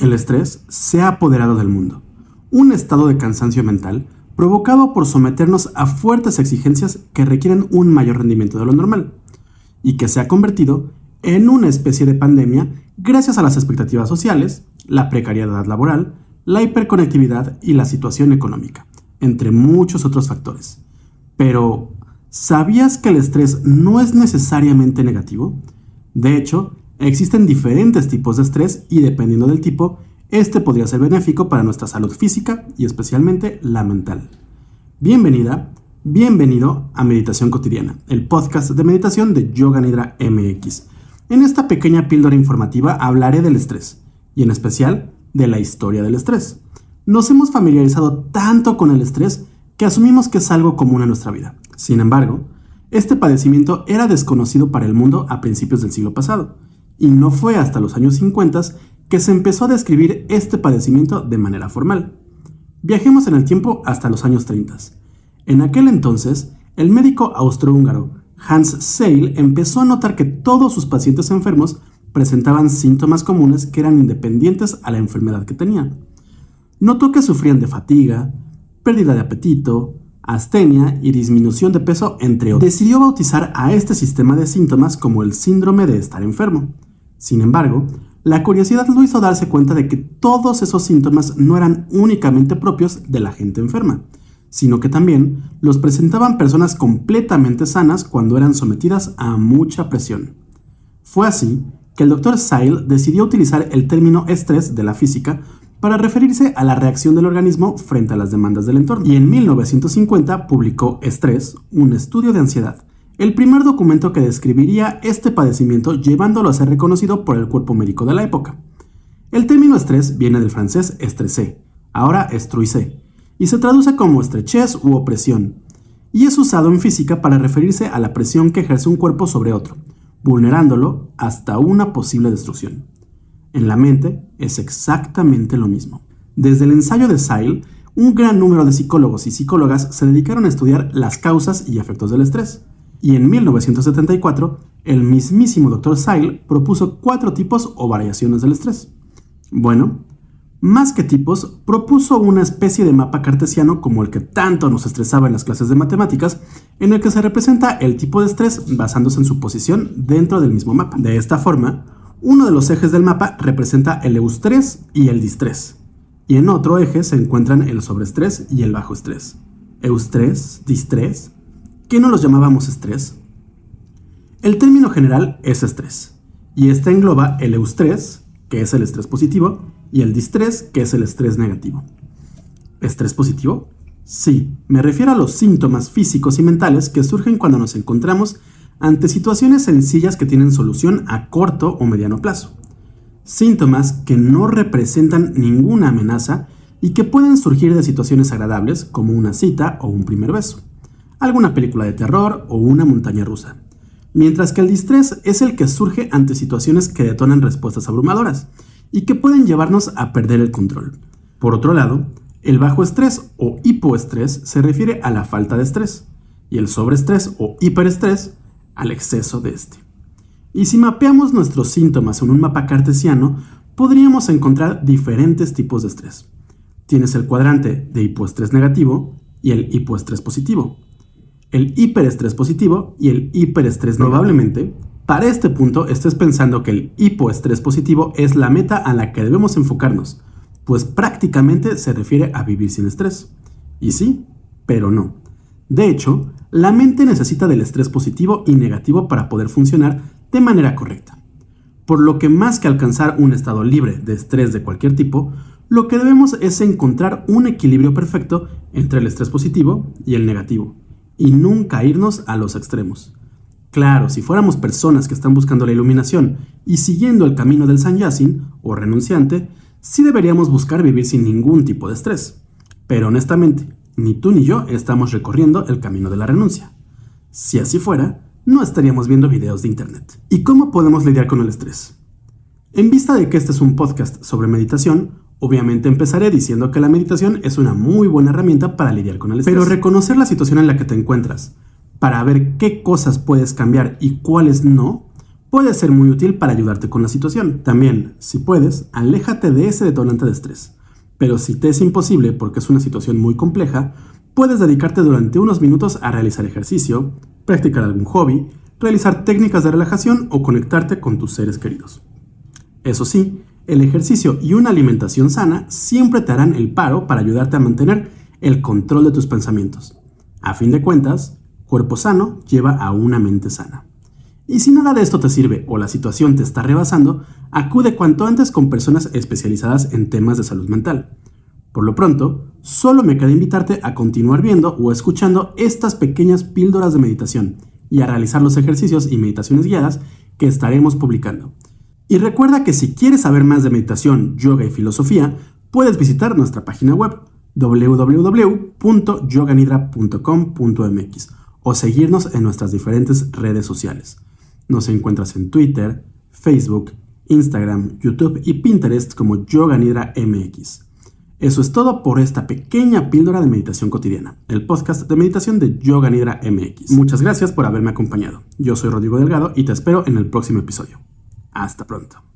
El estrés se ha apoderado del mundo, un estado de cansancio mental provocado por someternos a fuertes exigencias que requieren un mayor rendimiento de lo normal, y que se ha convertido en una especie de pandemia gracias a las expectativas sociales, la precariedad laboral, la hiperconectividad y la situación económica, entre muchos otros factores. Pero, ¿sabías que el estrés no es necesariamente negativo? De hecho, Existen diferentes tipos de estrés y dependiendo del tipo, este podría ser benéfico para nuestra salud física y especialmente la mental. Bienvenida, bienvenido a Meditación Cotidiana, el podcast de meditación de Yoga Nidra MX. En esta pequeña píldora informativa hablaré del estrés y en especial de la historia del estrés. Nos hemos familiarizado tanto con el estrés que asumimos que es algo común en nuestra vida. Sin embargo, este padecimiento era desconocido para el mundo a principios del siglo pasado y no fue hasta los años 50 que se empezó a describir este padecimiento de manera formal. Viajemos en el tiempo hasta los años 30. En aquel entonces, el médico austrohúngaro Hans Seil empezó a notar que todos sus pacientes enfermos presentaban síntomas comunes que eran independientes a la enfermedad que tenían. Notó que sufrían de fatiga, pérdida de apetito, astenia y disminución de peso, entre otros. Decidió bautizar a este sistema de síntomas como el síndrome de estar enfermo. Sin embargo, la curiosidad lo hizo darse cuenta de que todos esos síntomas no eran únicamente propios de la gente enferma, sino que también los presentaban personas completamente sanas cuando eran sometidas a mucha presión. Fue así que el Dr. Seil decidió utilizar el término estrés de la física para referirse a la reacción del organismo frente a las demandas del entorno. Y en 1950 publicó Estrés, un estudio de ansiedad, el primer documento que describiría este padecimiento llevándolo a ser reconocido por el cuerpo médico de la época. El término estrés viene del francés estressé, ahora estruisé, y se traduce como estrechez u opresión, y es usado en física para referirse a la presión que ejerce un cuerpo sobre otro, vulnerándolo hasta una posible destrucción. En la mente es exactamente lo mismo. Desde el ensayo de Seil, un gran número de psicólogos y psicólogas se dedicaron a estudiar las causas y efectos del estrés y en 1974 el mismísimo Dr. Seil propuso cuatro tipos o variaciones del estrés. Bueno, más que tipos, propuso una especie de mapa cartesiano como el que tanto nos estresaba en las clases de matemáticas, en el que se representa el tipo de estrés basándose en su posición dentro del mismo mapa. De esta forma, uno de los ejes del mapa representa el eustrés y el distrés, y en otro eje se encuentran el sobreestrés y el bajo estrés. Eustrés, distrés, ¿Qué no los llamábamos estrés? El término general es estrés, y este engloba el eustrés, que es el estrés positivo, y el distrés, que es el estrés negativo. ¿Estrés positivo? Sí, me refiero a los síntomas físicos y mentales que surgen cuando nos encontramos ante situaciones sencillas que tienen solución a corto o mediano plazo. Síntomas que no representan ninguna amenaza y que pueden surgir de situaciones agradables como una cita o un primer beso alguna película de terror o una montaña rusa. Mientras que el distrés es el que surge ante situaciones que detonan respuestas abrumadoras y que pueden llevarnos a perder el control. Por otro lado, el bajo estrés o hipoestrés se refiere a la falta de estrés y el sobreestrés o hiperestrés al exceso de este. Y si mapeamos nuestros síntomas en un mapa cartesiano, podríamos encontrar diferentes tipos de estrés. Tienes el cuadrante de hipoestrés negativo y el hipoestrés positivo el hiperestrés positivo y el hiperestrés Probablemente, para este punto estés pensando que el hipoestrés positivo es la meta a la que debemos enfocarnos, pues prácticamente se refiere a vivir sin estrés. Y sí, pero no. De hecho, la mente necesita del estrés positivo y negativo para poder funcionar de manera correcta. Por lo que más que alcanzar un estado libre de estrés de cualquier tipo, lo que debemos es encontrar un equilibrio perfecto entre el estrés positivo y el negativo y nunca irnos a los extremos. Claro, si fuéramos personas que están buscando la iluminación y siguiendo el camino del sanyasin o renunciante, sí deberíamos buscar vivir sin ningún tipo de estrés. Pero honestamente, ni tú ni yo estamos recorriendo el camino de la renuncia. Si así fuera, no estaríamos viendo videos de internet. ¿Y cómo podemos lidiar con el estrés? En vista de que este es un podcast sobre meditación, Obviamente empezaré diciendo que la meditación es una muy buena herramienta para lidiar con el estrés. Pero reconocer la situación en la que te encuentras, para ver qué cosas puedes cambiar y cuáles no, puede ser muy útil para ayudarte con la situación. También, si puedes, aléjate de ese detonante de estrés. Pero si te es imposible porque es una situación muy compleja, puedes dedicarte durante unos minutos a realizar ejercicio, practicar algún hobby, realizar técnicas de relajación o conectarte con tus seres queridos. Eso sí, el ejercicio y una alimentación sana siempre te harán el paro para ayudarte a mantener el control de tus pensamientos. A fin de cuentas, cuerpo sano lleva a una mente sana. Y si nada de esto te sirve o la situación te está rebasando, acude cuanto antes con personas especializadas en temas de salud mental. Por lo pronto, solo me queda invitarte a continuar viendo o escuchando estas pequeñas píldoras de meditación y a realizar los ejercicios y meditaciones guiadas que estaremos publicando. Y recuerda que si quieres saber más de meditación, yoga y filosofía, puedes visitar nuestra página web www.yoganidra.com.mx o seguirnos en nuestras diferentes redes sociales. Nos encuentras en Twitter, Facebook, Instagram, YouTube y Pinterest como Yoga Nidra MX. Eso es todo por esta pequeña píldora de meditación cotidiana, el podcast de meditación de Yoga Nidra MX. Muchas gracias por haberme acompañado. Yo soy Rodrigo Delgado y te espero en el próximo episodio. Hasta pronto.